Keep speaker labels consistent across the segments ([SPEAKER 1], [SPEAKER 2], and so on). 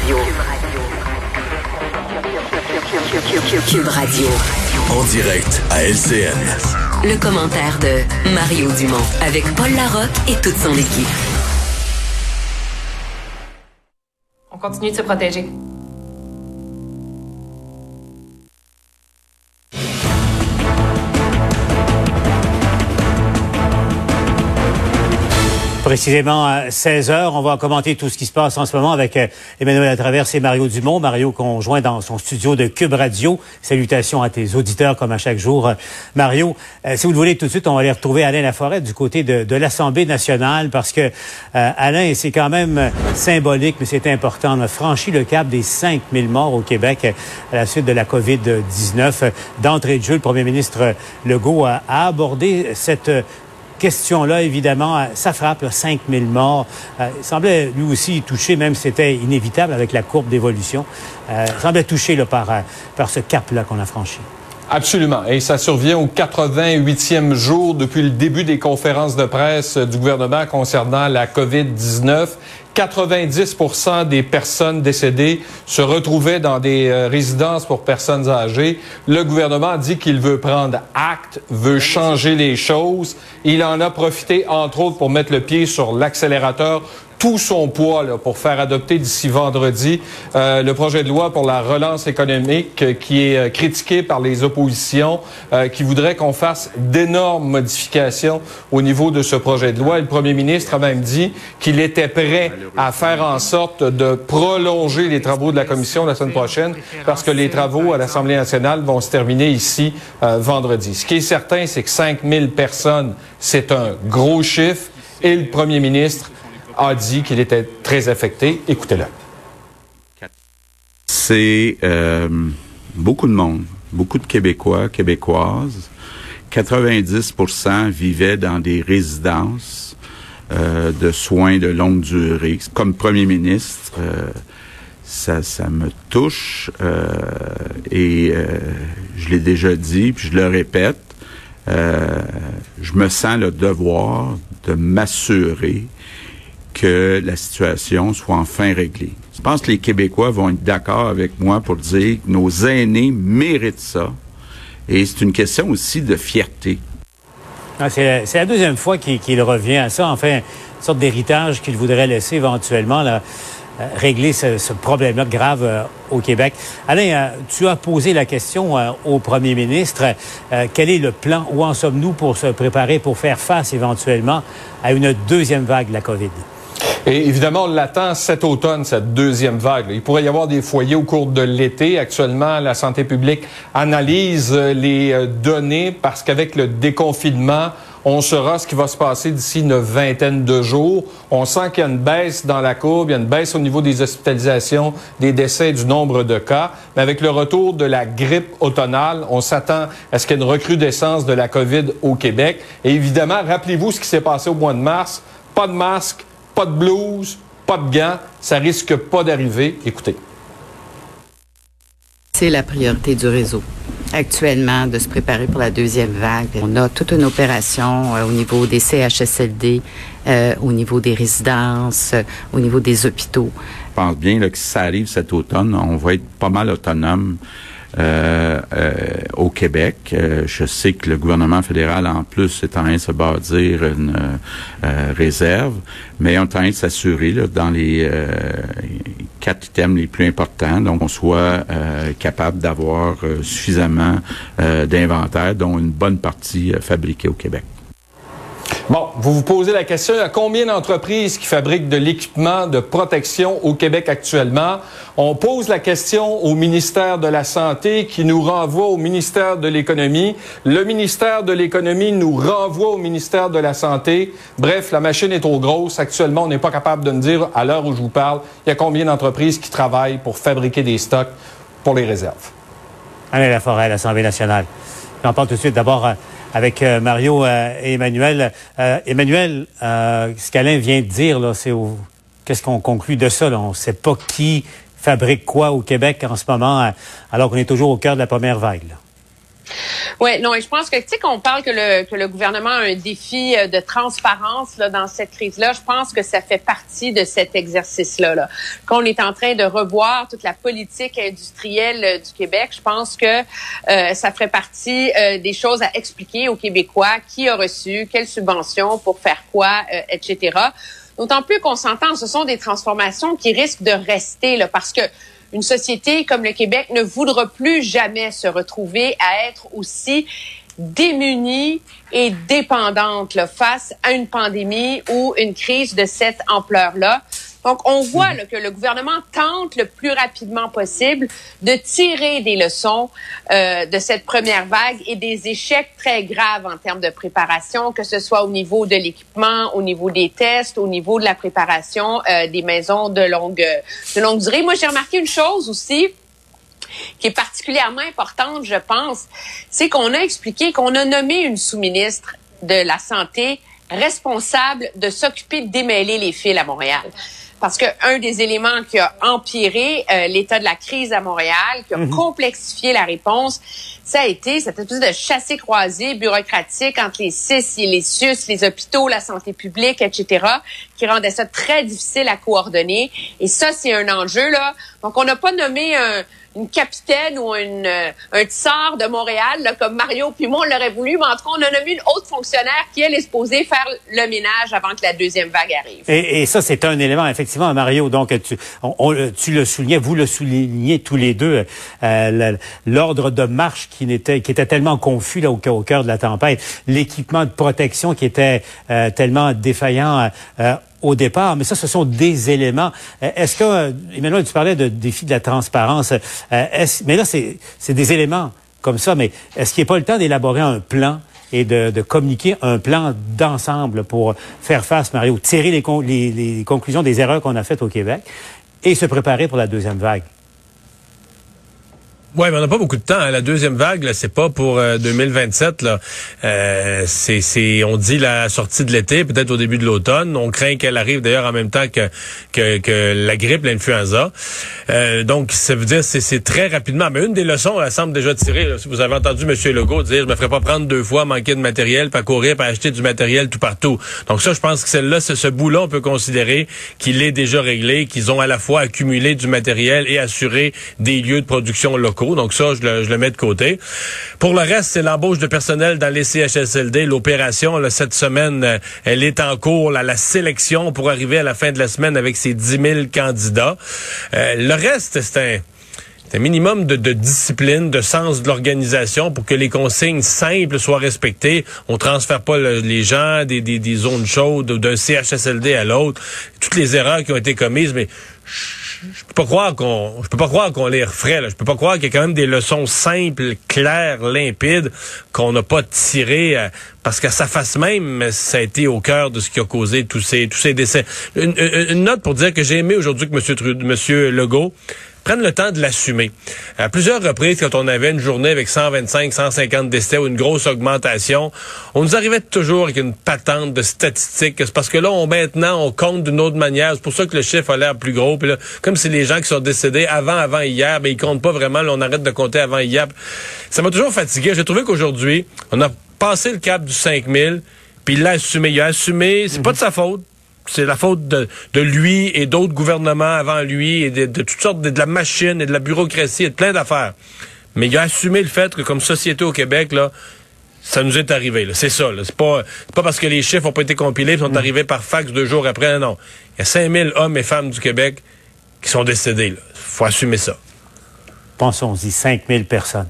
[SPEAKER 1] Radio. Cube Radio.
[SPEAKER 2] En direct à LCN.
[SPEAKER 1] Le commentaire de Mario Dumont avec Paul Larocque et toute son équipe.
[SPEAKER 3] On continue de se protéger.
[SPEAKER 4] Précisément à 16 heures, on va commenter tout ce qui se passe en ce moment avec euh, Emmanuel Latraverse et Mario Dumont. Mario conjoint dans son studio de Cube Radio. Salutations à tes auditeurs comme à chaque jour. Euh, Mario, euh, si vous le voulez tout de suite, on va aller retrouver Alain Laforêt du côté de, l'Assemblée nationale parce que Alain, c'est quand même symbolique, mais c'est important. On a franchi le cap des 5000 morts au Québec à la suite de la COVID-19. D'entrée de jeu, le premier ministre Legault a, a abordé cette question-là, évidemment, ça frappe, 5 000 morts. Euh, il semblait lui aussi touché, même si c'était inévitable avec la courbe d'évolution, euh, il semblait touché là, par, euh, par ce cap-là qu'on a franchi.
[SPEAKER 5] Absolument. Et ça survient au 88e jour depuis le début des conférences de presse du gouvernement concernant la COVID-19. 90% des personnes décédées se retrouvaient dans des euh, résidences pour personnes âgées. Le gouvernement dit qu'il veut prendre acte, veut changer les choses. Il en a profité, entre autres, pour mettre le pied sur l'accélérateur tout son poids pour faire adopter d'ici vendredi euh, le projet de loi pour la relance économique euh, qui est euh, critiqué par les oppositions, qui voudrait qu'on fasse d'énormes modifications au niveau de ce projet de loi. Et le premier ministre a même dit qu'il était prêt à faire en sorte de prolonger les travaux de la commission la semaine prochaine parce que les travaux à l'Assemblée nationale vont se terminer ici vendredi. Ce qui est certain, c'est que 5000 personnes, c'est un gros chiffre et le premier ministre a dit qu'il était très affecté. Écoutez-le.
[SPEAKER 6] C'est euh, beaucoup de monde, beaucoup de Québécois, Québécoises. 90% vivaient dans des résidences euh, de soins de longue durée. Comme premier ministre, euh, ça, ça me touche et je l'ai déjà dit, puis je le répète, je me sens le devoir de m'assurer que la situation soit enfin réglée. Je pense que les Québécois vont être d'accord avec moi pour dire que nos aînés méritent ça. Et c'est une question aussi de fierté.
[SPEAKER 4] Ah, c'est la deuxième fois qu'il revient à ça, enfin, une sorte d'héritage qu'il voudrait laisser éventuellement, euh, régler ce, problème-là grave euh, au Québec. Alain, euh, tu as posé la question au premier ministre. quel est le plan? Où en sommes-nous pour se préparer pour faire face éventuellement à une deuxième vague de la COVID?
[SPEAKER 5] Et évidemment, on l'attend cet automne, cette deuxième vague. Il pourrait y avoir des foyers au cours de l'été. Actuellement, la santé publique analyse euh, les euh, données parce qu'avec le déconfinement, on saura ce qui va se passer d'ici une vingtaine de jours. On sent qu'il y a une baisse dans la courbe, il y a une baisse au niveau des hospitalisations, des décès, du nombre de cas. Mais avec le retour de la grippe automnale, on s'attend à ce qu'il y ait une recrudescence de la COVID au Québec. Et évidemment, rappelez-vous ce qui s'est passé au mois de mars. Pas de masque, pas de blouse, pas de gants, ça risque pas d'arriver. Écoutez.
[SPEAKER 7] C'est la priorité du réseau actuellement de se préparer pour la deuxième vague. On a toute une opération euh, au niveau des CHSLD, euh, au niveau des résidences, euh, au niveau des hôpitaux.
[SPEAKER 6] Je pense bien que si ça arrive cet automne, on va être pas mal autonome au Québec. Euh, je sais que le gouvernement fédéral, en plus, est en train de se bâtir une réserve, mais on est en train de s'assurer dans les quatre items les plus importants, donc on soit capable d'avoir suffisamment d'inventaire, dont une bonne partie fabriquée au Québec.
[SPEAKER 5] Bon, vous vous posez la question, il y a combien d'entreprises qui fabriquent de l'équipement de protection au Québec actuellement? On pose la question au ministère de la Santé qui nous renvoie au ministère de l'Économie. Le ministère de l'Économie nous renvoie au ministère de la Santé. Bref, la machine est trop grosse. Actuellement, on n'est pas capable de nous dire, à l'heure où je vous parle, il y a combien d'entreprises qui travaillent pour fabriquer des stocks pour les réserves.
[SPEAKER 4] Allez, la forêt, l'Assemblée nationale. J'en parle tout de suite. D'abord, euh, avec euh, Mario euh, et Emmanuel. Euh, Emmanuel, ce qu'Alain vient de dire, là, c'est qu'est-ce qu'on conclut de ça? Là? On ne sait pas qui fabrique quoi au Québec en ce moment, alors qu'on est toujours au cœur de la première vague.
[SPEAKER 8] Oui, non, et je pense que, tu sais, qu'on parle que le, que le gouvernement a un défi euh, de transparence là, dans cette crise-là, je pense que ça fait partie de cet exercice-là. Là. Qu'on est en train de revoir toute la politique industrielle euh, du Québec, je pense que euh, ça ferait partie des choses à expliquer aux Québécois qui a reçu, quelles subventions, pour faire quoi, etc. D'autant plus qu'on s'entend, ce sont des transformations qui risquent de rester, là, parce que une société comme le Québec ne voudra plus jamais se retrouver à être aussi démunie et dépendante face à une pandémie ou une crise de cette ampleur-là. Donc, on voit mhm. que le gouvernement tente le plus rapidement possible de tirer des leçons euh, de cette première vague et des échecs très graves en termes de préparation, que ce soit au niveau de l'équipement, au niveau des tests, au niveau de la préparation euh, des maisons de longue, de longue durée. Moi, j'ai remarqué une chose aussi qui est particulièrement importante, je pense, c'est qu'on a expliqué qu'on a nommé une sous-ministre de la Santé responsable de s'occuper de démêler les fils à Montréal parce qu'un des éléments qui a empiré euh, l'état de la crise à Montréal, qui a mhm. complexifié la réponse, ça a été cette espèce de chassé-croisé bureaucratique entre les CIS et les SUS, les hôpitaux, la santé publique, etc., qui rendait ça très difficile à coordonner. Et ça, c'est un enjeu, là. Donc, on n'a pas nommé un, une capitaine ou une, euh, un tsar de Montréal, là, comme Mario puis moi, on l'aurait voulu, mais en tout cas, on a nommé une autre fonctionnaire qui, elle, est supposée faire le ménage avant que la deuxième vague arrive.
[SPEAKER 4] Et, et ça, c'est un élément, effectivement, Mario. Donc, tu, tu le soulignais, vous le soulignez tous les deux, euh, l'ordre de marche qui, qui était tellement confus au, cœur de la tempête, l'équipement de protection qui était euh, tellement défaillant euh, au départ, mais ça, ce sont des éléments. Euh, est-ce que, euh, Emmanuel, tu parlais de défi de la transparence, euh, mais là, c'est des éléments comme ça, mais est-ce qu'il n'est pas le temps d'élaborer un plan et de, communiquer un plan d'ensemble pour faire face, Mario, tirer les conclusions des erreurs qu'on a faites au Québec et se préparer pour la deuxième vague?
[SPEAKER 9] Oui, mais on n'a pas beaucoup de temps. Hein. La deuxième vague, là, c'est pas pour 2027. Euh, là. Euh, c'est, c'est, on dit la sortie de l'été, peut-être au début de l'automne. On craint qu'elle arrive d'ailleurs en même temps que, que, que la grippe, l'influenza. Euh, donc, ça veut dire c'est, c'est très rapidement. Mais une des leçons, elle semble déjà si vous avez entendu M. Legault dire, je me ferai pas prendre deux fois, manquer de matériel, pas courir, pas acheter du matériel tout partout. Donc ça, je pense que celle-là, ce, ce bout-là, on peut considérer qu'il est déjà réglé, qu'ils ont à la fois accumulé du matériel et assuré des lieux de production locaux. Donc ça, je le, mets de côté. Pour le reste, c'est l'embauche de personnel dans les CHSLD. L'opération, cette semaine, euh, elle est en cours. la sélection pour arriver à la fin de la semaine avec ces 10 000 candidats. Euh, le reste, c'est un minimum de, discipline, de sens de l'organisation pour que les consignes simples soient respectées. On transfère pas les gens des, des, des zones chaudes d'un CHSLD à l'autre. Toutes les erreurs qui ont été commises, mais je peux pas croire qu'on je peux pas croire qu'on les referait. Là. Je peux pas croire qu'il y a quand même des leçons simples, claires, limpides qu'on n'a pas tirées euh, parce qu'à sa face même, ça a été au cœur de ce qui a causé tous ces tous ces décès. Une, une note pour dire que j'ai aimé aujourd'hui que Monsieur Monsieur Legault prennent le temps de l'assumer. À plusieurs reprises, quand on avait une journée avec 125, 150 décès ou une grosse augmentation, on nous arrivait toujours avec une patente de statistiques. C'est parce que là, on, maintenant, on compte d'une autre manière. C'est pour ça que le chiffre a l'air plus gros. Puis là, comme c'est les gens qui sont décédés avant, avant hier, mais ils comptent pas vraiment. Là, on arrête de compter avant hier. Ça m'a toujours fatigué. J'ai trouvé qu'aujourd'hui, on a passé le cap du 5000, puis il l'a assumé. Il a assumé, c'est pas de sa faute c'est la faute de, lui et d'autres gouvernements avant lui et de, toutes sortes de, la machine et de la bureaucratie et de plein d'affaires. Mais il a assumé le fait que comme société au Québec, là, ça nous est arrivé. C'est ça. C'est pas, pas parce que les chiffres n'ont pas été compilés et sont mm. arrivés par fax deux jours après. Non. Il y a 5000 hommes et femmes du Québec qui sont décédés. Il faut assumer ça.
[SPEAKER 4] Pensons-y, 5000 personnes.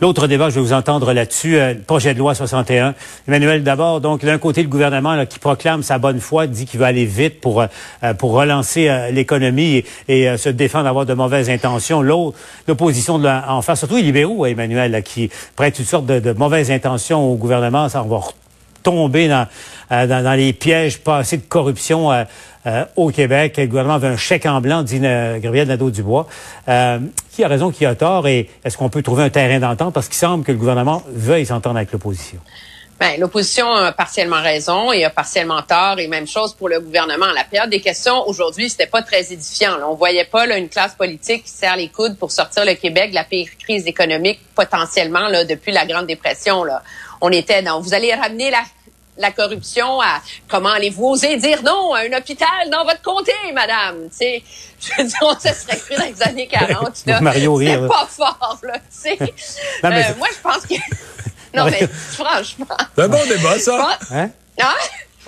[SPEAKER 4] L'autre débat, je vais vous entendre là-dessus, euh, projet de loi 61. Emmanuel, d'abord, donc d'un côté, le gouvernement qui proclame sa bonne foi, dit qu'il veut aller vite pour euh, euh, pour relancer l'économie et, se défendre d'avoir de mauvaises intentions. L'autre, l'opposition de en face, surtout les libéraux, Emmanuel, qui prêtent toutes sortes de, mauvaises intentions au gouvernement. Ça, va tomber dans, dans, les pièges passés de corruption au Québec. Le gouvernement veut un chèque en blanc, dit Gabriel Nadeau-Dubois qui a raison, qui a tort, et est-ce qu'on peut trouver un terrain d'entente? Parce qu'il semble que le gouvernement veuille s'entendre avec l'opposition.
[SPEAKER 8] Ben, l'opposition a partiellement raison et a partiellement tort. Et même chose pour le gouvernement. La période des questions aujourd'hui, c'était pas très édifiant. Là. On voyait pas là, une classe politique qui serre les coudes pour sortir le Québec de la pire crise économique potentiellement là, depuis la Grande Dépression. Là. On était dans. Vous allez ramener la la corruption à comment allez-vous oser dire non à un hôpital dans votre comté, madame? Tu sais, je veux dire, on se serait cru dans les années 40. Là.
[SPEAKER 4] Mario rire.
[SPEAKER 8] C'est pas fort, là. Tu sais.
[SPEAKER 4] Non, mais
[SPEAKER 8] Euh,
[SPEAKER 4] c'est-
[SPEAKER 8] moi, je pense que. Non, mais franchement.
[SPEAKER 9] C'est un bon débat, ça.
[SPEAKER 4] Hein?
[SPEAKER 8] Ah,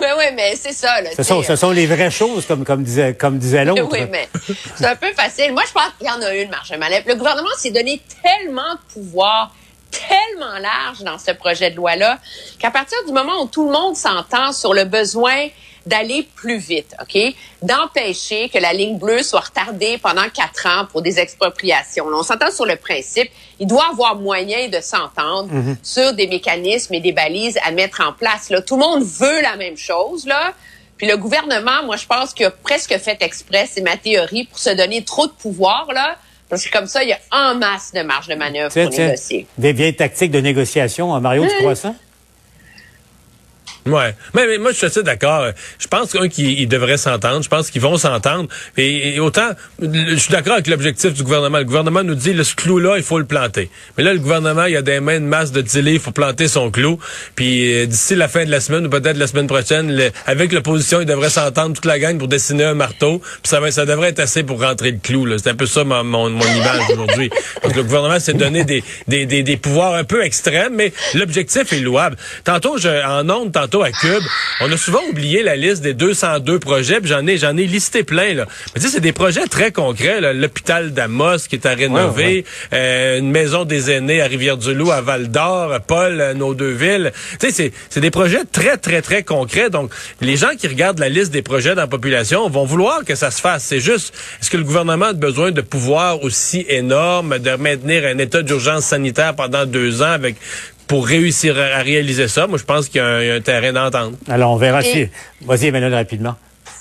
[SPEAKER 8] oui, oui, mais c'est ça, là.
[SPEAKER 4] Ce sont,
[SPEAKER 8] sais.
[SPEAKER 4] ce sont les vraies choses, comme, comme disait, comme disait l'autre.
[SPEAKER 8] Oui, mais c'est un peu facile. Moi, je pense qu'il y en a une marge manœuvre. Le gouvernement s'est donné tellement de pouvoir, tellement large dans ce projet de loi-là, qu'à partir du moment où tout le monde s'entend sur le besoin d'aller plus vite, OK? D'empêcher que la ligne bleue soit retardée pendant quatre ans pour des expropriations. Là, on s'entend sur le principe. Il doit avoir moyen de s'entendre sur des mécanismes et des balises à mettre en place. Là, tout le monde veut la même chose, là. Puis le gouvernement, moi, je pense qu'il a presque fait exprès, c'est ma théorie, pour se donner trop de pouvoir, là. Parce que comme ça, il y a en masse de marge de manœuvre pour négocier.
[SPEAKER 4] des vieilles tactiques de négociation. hein, Mario, tu crois ça?
[SPEAKER 9] Ouais. Mais, mais moi, je suis assez d'accord. Je pense qu'un qui ils devraient s'entendre. Je pense qu'ils vont s'entendre. Et, et autant, je suis d'accord avec l'objectif du gouvernement. Le gouvernement nous dit, le, ce clou-là, il faut le planter. Mais là, le gouvernement, il a des mains de masse de dealer, il faut planter son clou. Puis euh, d'ici la fin de la semaine, ou peut-être la semaine prochaine, le- avec l'opposition, ils devraient s'entendre toute la gang pour dessiner un marteau. Puis ça, ça devrait être assez pour rentrer le clou. C'est un peu ça mon, mon, mon image aujourd'hui. Le gouvernement s'est donné des, des, des, des pouvoirs un peu extrêmes, mais l'objectif est louable. Tantôt, je, en ondes, tantôt à Cube, on a souvent oublié la liste des 202 projets, puis j'en ai, j'en ai listé plein. Là. Mais tu sais, c'est des projets très concrets. L'hôpital d'Amos qui est à rénover, euh, une maison des aînés à Rivière-du-Loup, à Val-d'Or, Paul, euh, nos deux villes. Tu sais, c'est, c'est des projets très, très, très concrets. Donc, les gens qui regardent la liste des projets dans la population vont vouloir que ça se fasse. C'est juste, est-ce que le gouvernement a besoin de pouvoirs aussi énormes, de maintenir un état d'urgence sanitaire pendant deux ans avec pour réussir à à réaliser ça? Moi, je pense qu'il y a un, il y a un terrain d'entente.
[SPEAKER 4] Alors, on verra
[SPEAKER 8] Et-
[SPEAKER 4] si. Vas-y, Emmanuel, rapidement.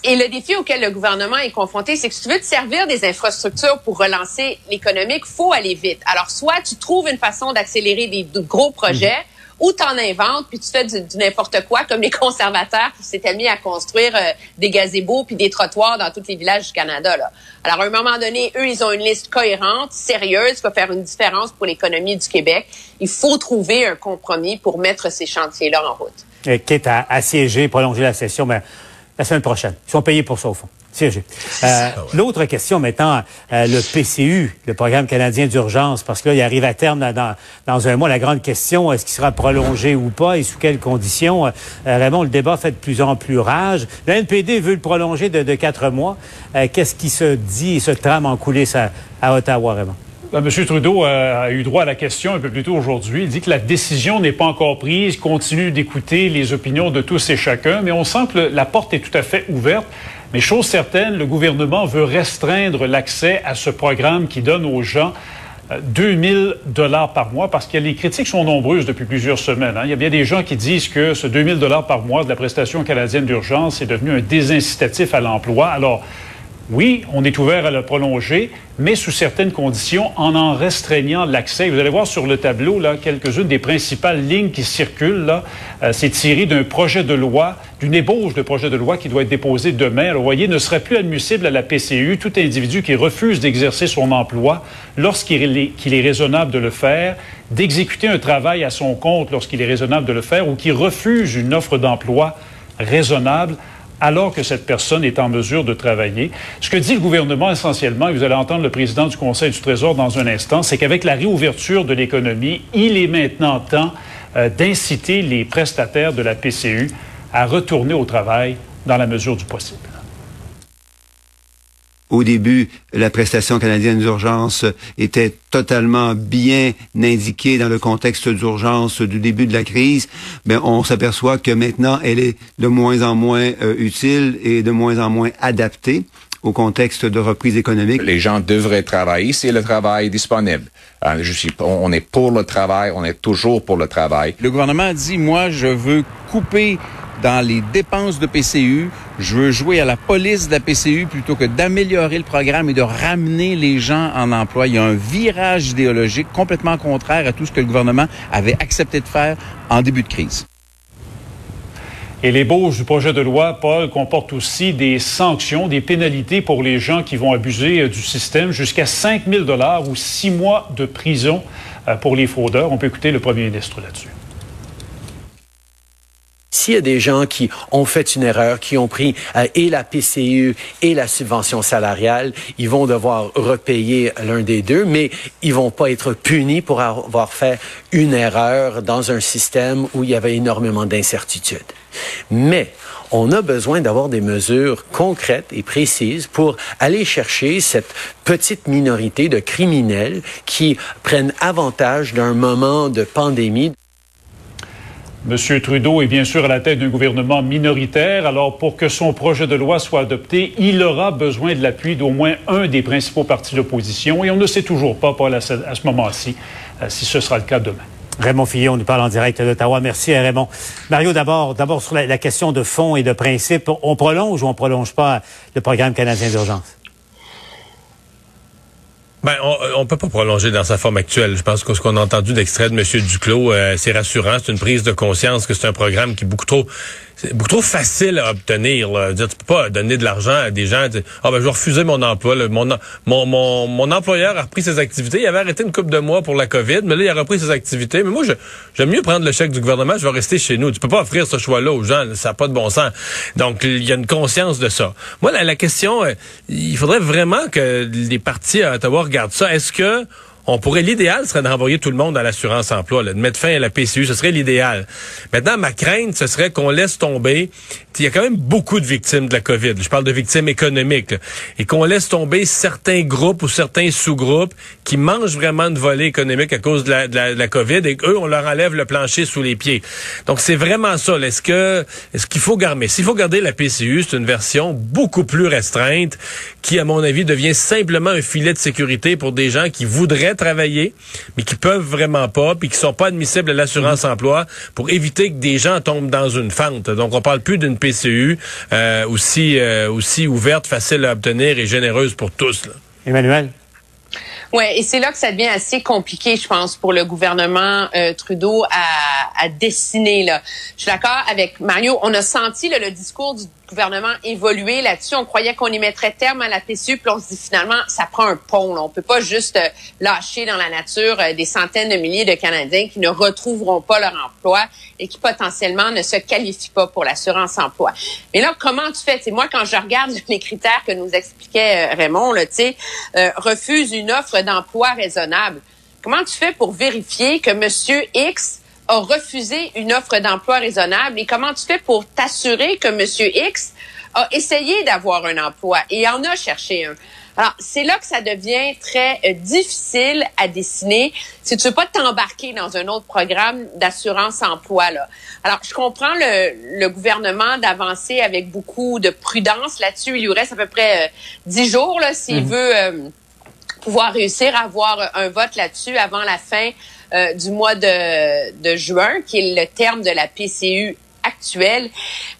[SPEAKER 8] Et le défi auquel le gouvernement est confronté, c'est que si tu veux te servir des infrastructures pour relancer l'économique, faut aller vite. Alors, soit tu trouves une façon d'accélérer des de gros projets, ou t'en inventes, puis tu fais du, n'importe quoi, comme les conservateurs qui s'étaient mis à construire euh, des gazebos puis des trottoirs dans tous les villages du Canada. Là. Alors, à un moment donné, eux, ils ont une liste cohérente, sérieuse, qui va faire une différence pour l'économie du Québec. Il faut trouver un compromis pour mettre ces chantiers-là en route.
[SPEAKER 4] Euh, quitte à assiéger, prolonger la session, mais la semaine prochaine. Ils sont payés pour ça, au fond. Siéger. Euh, L'autre question maintenant, euh, le PCU, le Programme canadien d'urgence, parce que là, il arrive à terme dans, dans, un mois. La grande question, est-ce qu'il sera prolongé ou pas et sous quelles conditions? Euh, Raymond, le débat fait de plus en plus rage. Le NPD veut le prolonger de, de quatre mois. Euh, Qu'est-ce qui se dit et se trame en coulisses à, à Ottawa, Raymond?
[SPEAKER 10] Ben, M. Trudeau euh, a eu droit à la question un peu plus tôt aujourd'hui. Il dit que la décision n'est pas encore prise, continue d'écouter les opinions de tous et chacun, mais on sent que la porte est tout à fait ouverte. Mais chose certaine, le gouvernement veut restreindre l'accès à ce programme qui donne aux gens euh, 2000 dollars par mois parce que les critiques sont nombreuses depuis plusieurs semaines. hein. Il y a bien des gens qui disent que ce 2000 dollars par mois de la prestation canadienne d'urgence est devenu un désincitatif à l'emploi. Alors, oui, on est ouvert à le prolonger, mais sous certaines conditions, en en restreignant l'accès. Vous allez voir sur le tableau là quelques-unes des principales lignes qui circulent. Euh, c'est tiré d'un projet de loi, d'une ébauche de projet de loi qui doit être déposé demain. Alors, vous voyez, ne serait plus admissible à la PCU tout individu qui refuse d'exercer son emploi lorsqu'il est, qu'il est raisonnable de le faire, d'exécuter un travail à son compte lorsqu'il est raisonnable de le faire, ou qui refuse une offre d'emploi raisonnable alors que cette personne est en mesure de travailler. Ce que dit le gouvernement essentiellement, et vous allez entendre le président du Conseil du Trésor dans un instant, c'est qu'avec la réouverture de l'économie, il est maintenant temps euh, d'inciter les prestataires de la PCU à retourner au travail dans la mesure du possible.
[SPEAKER 11] Au début, la prestation canadienne d'urgence était totalement bien indiquée dans le contexte d'urgence du début de la crise. Mais on s'aperçoit que maintenant, elle est de moins en moins euh, utile et de moins en moins adaptée au contexte de reprise économique.
[SPEAKER 12] Les gens devraient travailler si le travail est disponible. Euh, je suis, on on est pour le travail, on est toujours pour le travail.
[SPEAKER 13] Le gouvernement dit, moi, je veux couper dans les dépenses de PCU. Je veux jouer à la police de la PCU plutôt que d'améliorer le programme et de ramener les gens en emploi. Il y a un virage idéologique complètement contraire à tout ce que le gouvernement avait accepté de faire en début de crise.
[SPEAKER 10] Et l'ébauche du projet de loi, Paul, comporte aussi des sanctions, des pénalités pour les gens qui vont abuser euh, du système, jusqu'à 5 000 dollars ou six mois de prison euh, pour les fraudeurs. On peut écouter le premier ministre là-dessus.
[SPEAKER 14] S'il y a des gens qui ont fait une erreur, qui ont pris euh, et la PCU et la subvention salariale, ils vont devoir repayer l'un des deux, mais ils vont pas être punis pour avoir fait une erreur dans un système où il y avait énormément d'incertitudes. Mais on a besoin d'avoir des mesures concrètes et précises pour aller chercher cette petite minorité de criminels qui prennent avantage d'un moment de pandémie.
[SPEAKER 10] M. Trudeau est bien sûr à la tête d'un gouvernement minoritaire. Alors, pour que son projet de loi soit adopté, il aura besoin de l'appui d'au moins un des principaux partis d'opposition. Et on ne sait toujours pas, Paul, à ce, moment-ci, euh, si ce sera le cas demain.
[SPEAKER 4] Raymond Fillon nous parle en direct d'Ottawa. Merci Raymond. Mario, d'abord, d'abord sur la, question de fond et de principe, on prolonge ou on prolonge pas le programme canadien d'urgence?
[SPEAKER 9] Ben, on, ne peut pas prolonger dans sa forme actuelle. Je pense que ce qu'on a entendu d'extrait de M. Duclos, euh, c'est rassurant. C'est une prise de conscience que c'est un programme qui est beaucoup trop c'est beaucoup trop facile à obtenir. Là. Dire, tu peux pas donner de l'argent à des gens. Ah ben je vais refuser mon emploi. Mon, mon, mon, mon, employeur a repris ses activités. Il avait arrêté une couple de mois pour la COVID, mais là, il a repris ses activités. Mais moi, j'aime mieux prendre le chèque du gouvernement, je vais rester chez nous. Tu peux pas offrir ce choix-là aux gens. Ça n'a pas de bon sens. Donc, il y a une conscience de ça. Moi, la, la question, euh, il faudrait vraiment que les partis à Ottawa regardent ça. Est-ce que on pourrait, l'idéal serait d'envoyer tout le monde à l'assurance emploi, de mettre fin à la PCU, ce serait l'idéal. Maintenant, ma crainte, ce serait qu'on laisse tomber il y a quand même beaucoup de victimes de la COVID. Je parle de victimes économiques. et qu'on laisse tomber certains groupes ou certains sous-groupes qui mangent vraiment de volée économique à cause de la, COVID et qu'eux, on leur enlève le plancher sous les pieds. Donc, c'est vraiment ça. Est-ce que est-ce qu'il faut garder? S'il faut garder la PCU, c'est une version beaucoup plus restreinte qui, à mon avis, devient simplement un filet de sécurité pour des gens qui voudraient travailler, mais qui peuvent vraiment pas, puis qui sont pas admissibles à l'assurance-emploi pour éviter que des gens tombent dans une fente. Donc, on parle plus d'une PCU euh, aussi, euh, aussi ouverte, facile à obtenir et généreuse pour tous.
[SPEAKER 4] Emmanuel?
[SPEAKER 8] Oui, et c'est là que ça devient assez compliqué, je pense, pour le gouvernement euh, Trudeau à, à dessiner. Là. Je suis d'accord avec Mario. On a senti le discours du gouvernement évoluer là-dessus. On croyait qu'on y mettrait terme à la PCU, puis on se dit finalement, ça prend un pont. Là. On peut pas juste euh, lâcher dans la nature euh, des centaines de milliers de Canadiens qui ne retrouveront pas leur emploi et qui potentiellement ne se qualifient pas pour l'assurance emploi. Mais là, comment tu fais? C'est moi, quand je regarde les critères que nous expliquait euh, Raymond, là, refuse une offre d'emploi raisonnable. Comment tu fais pour vérifier que Monsieur X a refusé une offre d'emploi raisonnable? Et comment tu fais pour t'assurer que Monsieur X a essayé d'avoir un emploi et en a cherché un? Alors, c'est là que ça devient très euh, difficile à dessiner si tu veux pas t'embarquer dans un autre programme d'assurance emploi là. Alors, je comprends le, le gouvernement d'avancer avec beaucoup de prudence là-dessus. Il lui reste à peu près euh, dix jours là s'il mhm. veut euh, pouvoir réussir à avoir un vote là-dessus avant la fin euh, du mois de, de juin, qui est le terme de la PCU actuelle.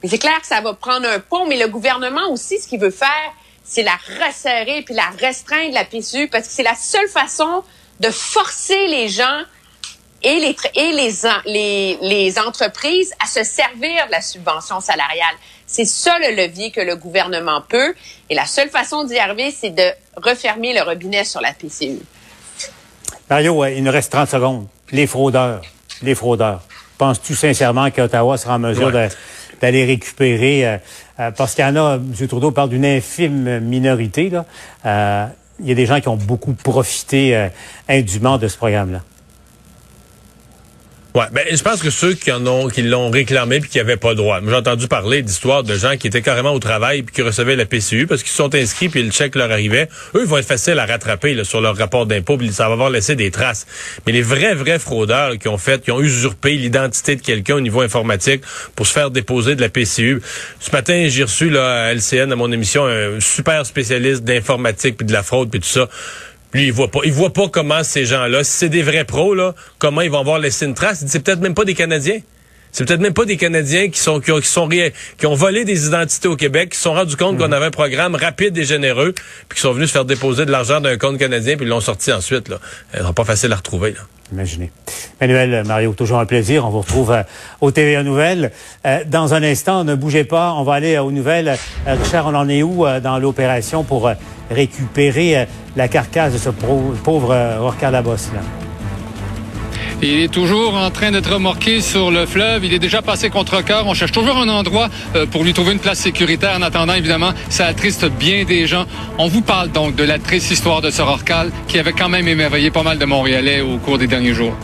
[SPEAKER 8] Mais c'est clair que ça va prendre un pont, mais le gouvernement aussi, ce qu'il veut faire, c'est la resserrer puis la restreindre la PCU parce que c'est la seule façon de forcer les gens et les et les, les les entreprises à se servir de la subvention salariale. C'est ça le levier que le gouvernement peut et la seule façon d'y arriver, c'est de refermer le robinet sur la PCU.
[SPEAKER 4] Mario, il nous reste 30 secondes. Les fraudeurs. Les fraudeurs. Penses-tu sincèrement qu'Ottawa sera en mesure d'aller récupérer, euh, euh, parce qu'il y en a, M. Trudeau parle d'une infime minorité, là. Euh, il y a des gens qui ont beaucoup profité indûment de ce programme-là.
[SPEAKER 9] Ben je pense que ceux qui en ont, qui l'ont réclamé puis qui n'avaient pas droit. J'ai entendu parler d'histoires de gens qui étaient carrément au travail puis qui recevaient la PCU parce qu'ils sont inscrits puis le chèque leur arrivait. Eux, ils vont être faciles à rattraper sur leur rapport d'impôt puis ça va avoir laissé des traces. Mais les vrais, vrais fraudeurs qui ont fait, qui ont usurpé l'identité de quelqu'un au niveau informatique pour se faire déposer de la PCU. Ce matin, j'ai reçu là, à LCN à mon émission un super spécialiste d'informatique puis de la fraude puis tout ça. Lui, il voit pas. Il voit pas comment ces gens-là, si c'est des vrais pros, là, comment ils vont avoir laissé une trace. C'est peut-être même pas des Canadiens. C'est peut-être même pas des Canadiens qui sont qui ont, qui sont qui ont volé des identités au Québec, qui se sont rendus compte qu'on mhm. avait un programme rapide et généreux, puis qui sont venus se faire déposer de l'argent d'un compte canadien, puis ils l'ont sorti ensuite. Là, ils sont pas facile à retrouver. Là.
[SPEAKER 4] Imaginez. Manuel, Mario, toujours un plaisir. On vous retrouve euh, au TVA Nouvelles. Euh, dans un instant, ne bougez pas. On va aller aux nouvelles. Euh, Richard, on en est où dans l'opération pour récupérer la carcasse de ce pauvre Orca Labos, là?
[SPEAKER 15] Il est toujours en train d'être remorqué sur le fleuve. Il est déjà passé contre cœur. On cherche toujours un endroit pour lui trouver une place sécuritaire. En attendant, évidemment, ça attriste bien des gens. On vous parle donc de la triste histoire de ce Rorcal qui avait quand même émerveillé pas mal de Montréalais au cours des derniers jours.